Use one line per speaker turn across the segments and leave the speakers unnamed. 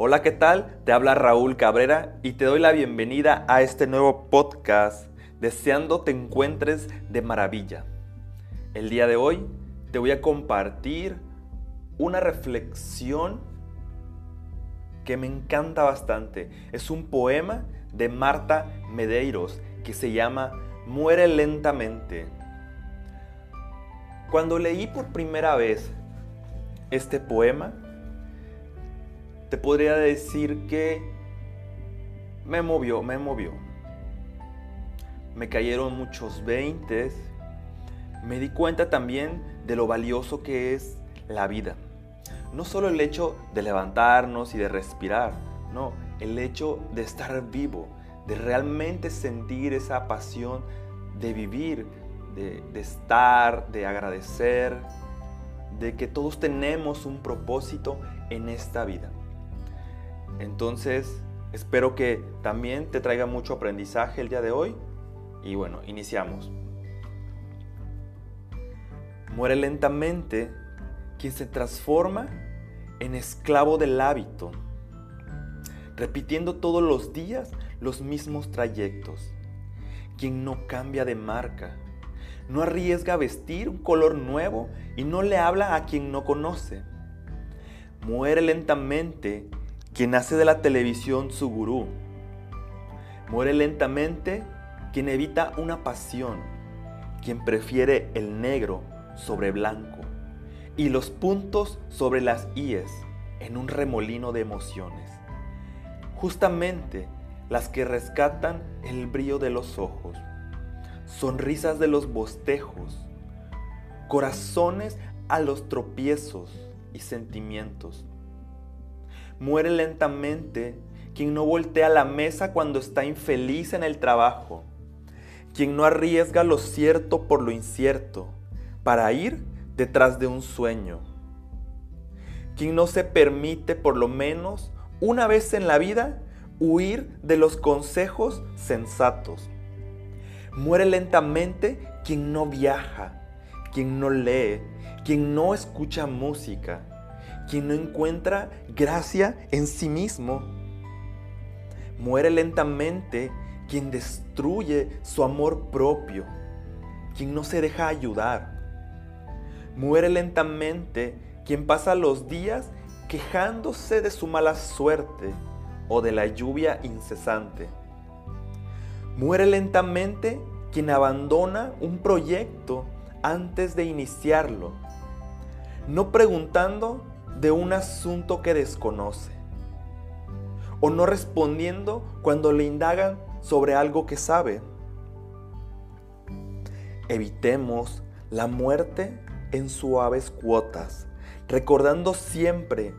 Hola, ¿qué tal? Te habla Raúl Cabrera y te doy la bienvenida a este nuevo podcast, deseando te encuentres de maravilla. El día de hoy te voy a compartir una reflexión que me encanta bastante. Es un poema de Marta Medeiros que se llama Muere lentamente. Cuando leí por primera vez este poema, te podría decir que me movió, me movió. Me cayeron muchos veintes. Me di cuenta también de lo valioso que es la vida. No solo el hecho de levantarnos y de respirar, no, el hecho de estar vivo, de realmente sentir esa pasión de vivir, de, de estar, de agradecer, de que todos tenemos un propósito en esta vida. Entonces, espero que también te traiga mucho aprendizaje el día de hoy. Y bueno, iniciamos. Muere lentamente quien se transforma en esclavo del hábito, repitiendo todos los días los mismos trayectos. Quien no cambia de marca, no arriesga vestir un color nuevo y no le habla a quien no conoce. Muere lentamente quien hace de la televisión su gurú. Muere lentamente quien evita una pasión, quien prefiere el negro sobre blanco y los puntos sobre las íes en un remolino de emociones. Justamente las que rescatan el brillo de los ojos, sonrisas de los bostejos, corazones a los tropiezos y sentimientos Muere lentamente quien no voltea la mesa cuando está infeliz en el trabajo, quien no arriesga lo cierto por lo incierto para ir detrás de un sueño, quien no se permite por lo menos una vez en la vida huir de los consejos sensatos. Muere lentamente quien no viaja, quien no lee, quien no escucha música, quien no encuentra gracia en sí mismo. Muere lentamente quien destruye su amor propio, quien no se deja ayudar. Muere lentamente quien pasa los días quejándose de su mala suerte o de la lluvia incesante. Muere lentamente quien abandona un proyecto antes de iniciarlo, no preguntando de un asunto que desconoce o no respondiendo cuando le indagan sobre algo que sabe. Evitemos la muerte en suaves cuotas, recordando siempre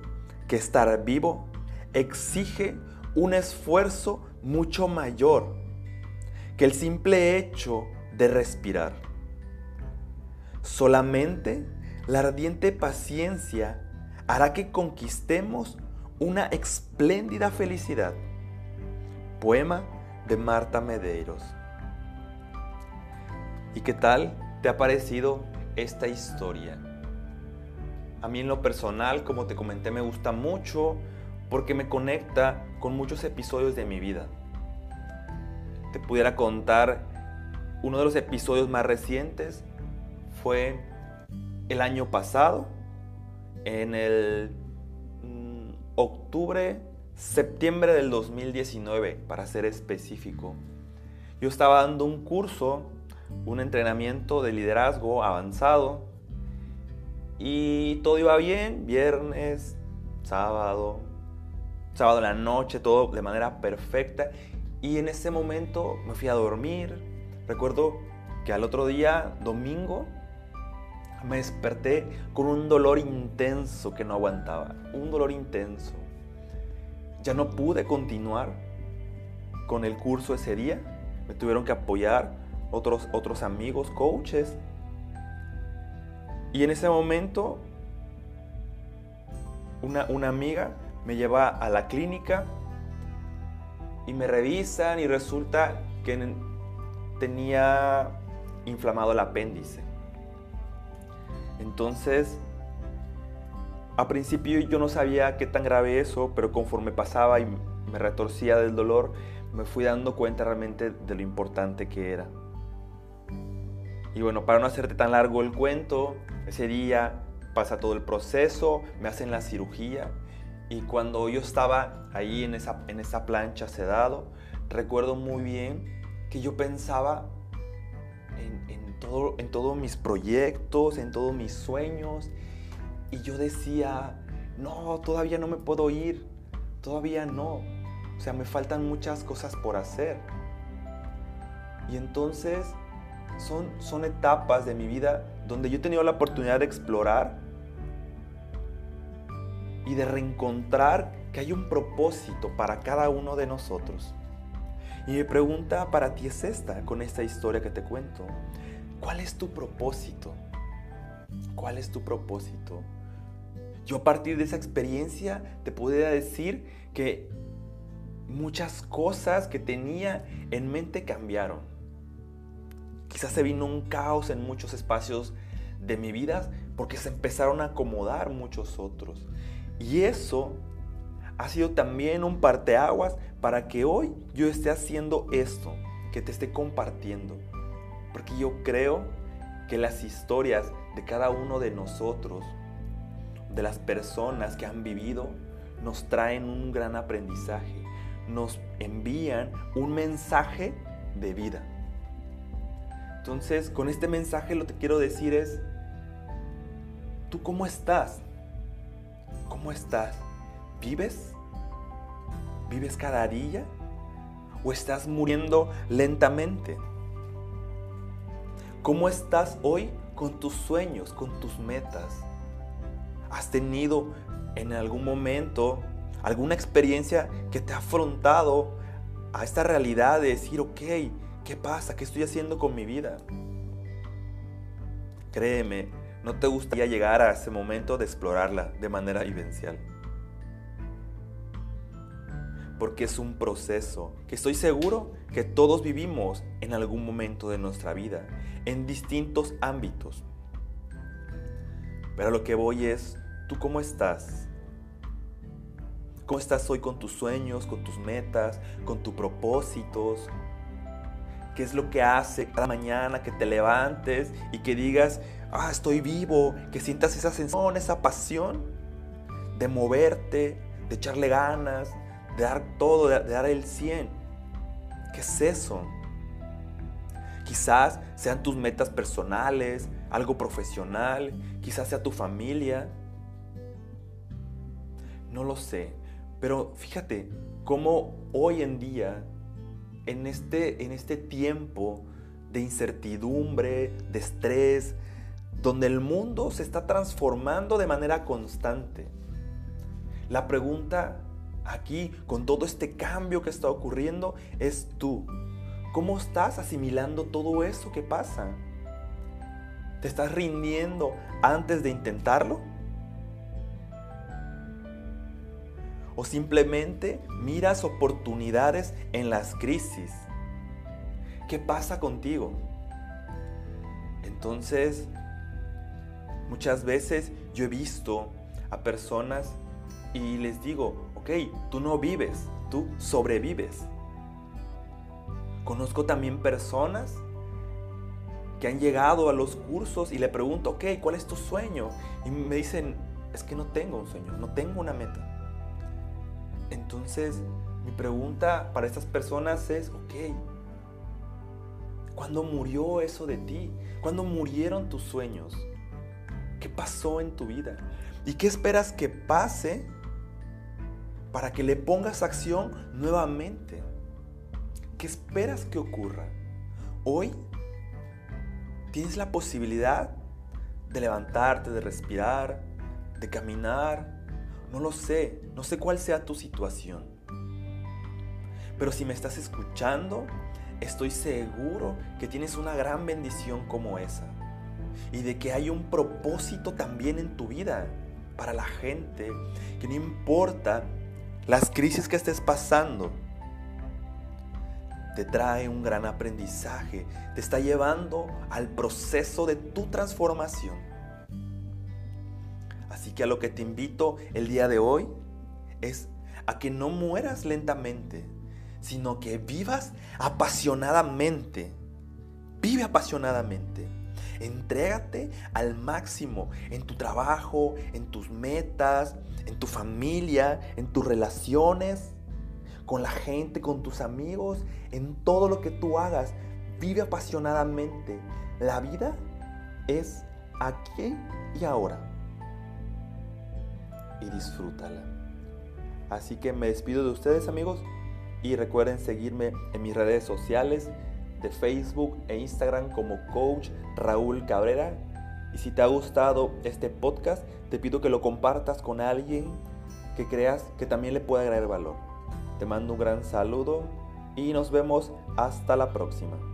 que estar vivo exige un esfuerzo mucho mayor que el simple hecho de respirar. Solamente la ardiente paciencia hará que conquistemos una espléndida felicidad. Poema de Marta Medeiros. ¿Y qué tal te ha parecido esta historia? A mí en lo personal, como te comenté, me gusta mucho porque me conecta con muchos episodios de mi vida. Te pudiera contar, uno de los episodios más recientes fue el año pasado, en el mm, octubre, septiembre del 2019, para ser específico. Yo estaba dando un curso, un entrenamiento de liderazgo avanzado y todo iba bien, viernes, sábado, sábado en la noche, todo de manera perfecta. Y en ese momento me fui a dormir. Recuerdo que al otro día, domingo, me desperté con un dolor intenso que no aguantaba, un dolor intenso. Ya no pude continuar con el curso ese día, me tuvieron que apoyar otros, otros amigos, coaches. Y en ese momento, una, una amiga me lleva a la clínica y me revisan y resulta que tenía inflamado el apéndice. Entonces, A principio yo no sabía qué tan grave eso, pero conforme pasaba y me retorcía del dolor, me fui dando cuenta realmente de lo importante que era. Y bueno, para no hacerte tan largo el cuento, ese día pasa todo el proceso, me hacen la cirugía y cuando yo estaba ahí en esa, en esa plancha sedado, recuerdo muy bien que yo pensaba en, todo, en todos mis proyectos, en todos mis sueños y yo decía, no, todavía no me puedo ir, todavía no. O sea, me faltan muchas cosas por hacer. Y entonces son, son etapas de mi vida donde yo he tenido la oportunidad de explorar y de reencontrar que hay un propósito para cada uno de nosotros. Y mi pregunta para ti es esta, con esta historia que te cuento. ¿Cuál es tu propósito? ¿Cuál es tu propósito? Yo a partir de esa experiencia te podría decir que muchas cosas que tenía en mente cambiaron. Quizás se vino un caos en muchos espacios de mi vida porque se empezaron a acomodar muchos otros. Y eso ha sido también un parteaguas para que hoy yo esté haciendo esto, que te esté compartiendo. Porque yo creo que las historias de cada uno de nosotros de las personas que han vivido nos traen un gran aprendizaje, nos envían un mensaje de vida. Entonces, con este mensaje lo que quiero decir es, ¿tú cómo estás? ¿Cómo estás? ¿Vives? ¿Vives cada día? ¿O estás muriendo lentamente? ¿Cómo estás hoy con tus sueños, con tus metas? ¿Has tenido en algún momento alguna experiencia que te ha afrontado a esta realidad de decir, ok, ¿qué pasa? ¿Qué estoy haciendo con mi vida? Créeme, no te gustaría llegar a ese momento de explorarla de manera vivencial. Porque es un proceso que estoy seguro que todos vivimos en algún momento de nuestra vida, en distintos ámbitos. Pero lo que voy es, ¿tú cómo estás? ¿Cómo estás hoy con tus sueños, con tus metas, con tus propósitos? ¿Qué es lo que hace cada mañana que te levantes y que digas, ah, estoy vivo, que sientas esa sensación, esa pasión de moverte, de echarle ganas, de dar todo, de, dar el 100? ¿Qué es eso? Quizás sean tus metas personales, algo profesional, quizás sea tu familia. No lo sé, pero fíjate cómo hoy en día, en este, en este tiempo de incertidumbre, de estrés, donde el mundo se está transformando de manera constante. La pregunta aquí, con todo este cambio que está ocurriendo, es tú. ¿Cómo estás asimilando todo eso que pasa? ¿Te estás rindiendo antes de intentarlo? ¿O simplemente miras oportunidades en las crisis? ¿Qué pasa contigo? Entonces, muchas veces yo he visto a personas y les digo, tú no vives, tú sobrevives. Conozco también personas que han llegado a los cursos y le pregunto, ok, ¿cuál es tu sueño? Y me dicen, es que no tengo un sueño, no tengo una meta. Entonces, mi pregunta para estas personas es, ok, ¿cuándo murió eso de ti? ¿Cuándo murieron tus sueños? ¿Qué pasó en tu vida? ¿Y qué esperas que pase para que le pongas acción nuevamente? ¿Qué esperas que ocurra? Hoy tienes la posibilidad de levantarte, de respirar, de caminar. No lo sé, no sé cuál sea tu situación. Pero si me estás escuchando, estoy seguro que tienes una gran bendición como esa. Y de que hay un propósito también en tu vida para la gente, que no importa las crisis que estés pasando, te trae un gran aprendizaje, te está llevando al proceso de tu transformación. Así que a lo que te invito el día de hoy es a que no mueras lentamente, sino que vivas apasionadamente. Vive apasionadamente. Entrégate al máximo en tu trabajo, en tus metas, en tu familia, en tus relaciones, con la gente, con tus amigos, en todo lo que tú hagas. Vive apasionadamente. La vida es aquí y ahora. Y disfrútala. Así que me despido de ustedes amigos y recuerden seguirme en mis redes sociales de Facebook e Instagram como Coach Raúl Cabrera. Y si te ha gustado este podcast, te pido que lo compartas con alguien que creas que también le pueda agregar valor. Te mando un gran saludo y nos vemos hasta la próxima.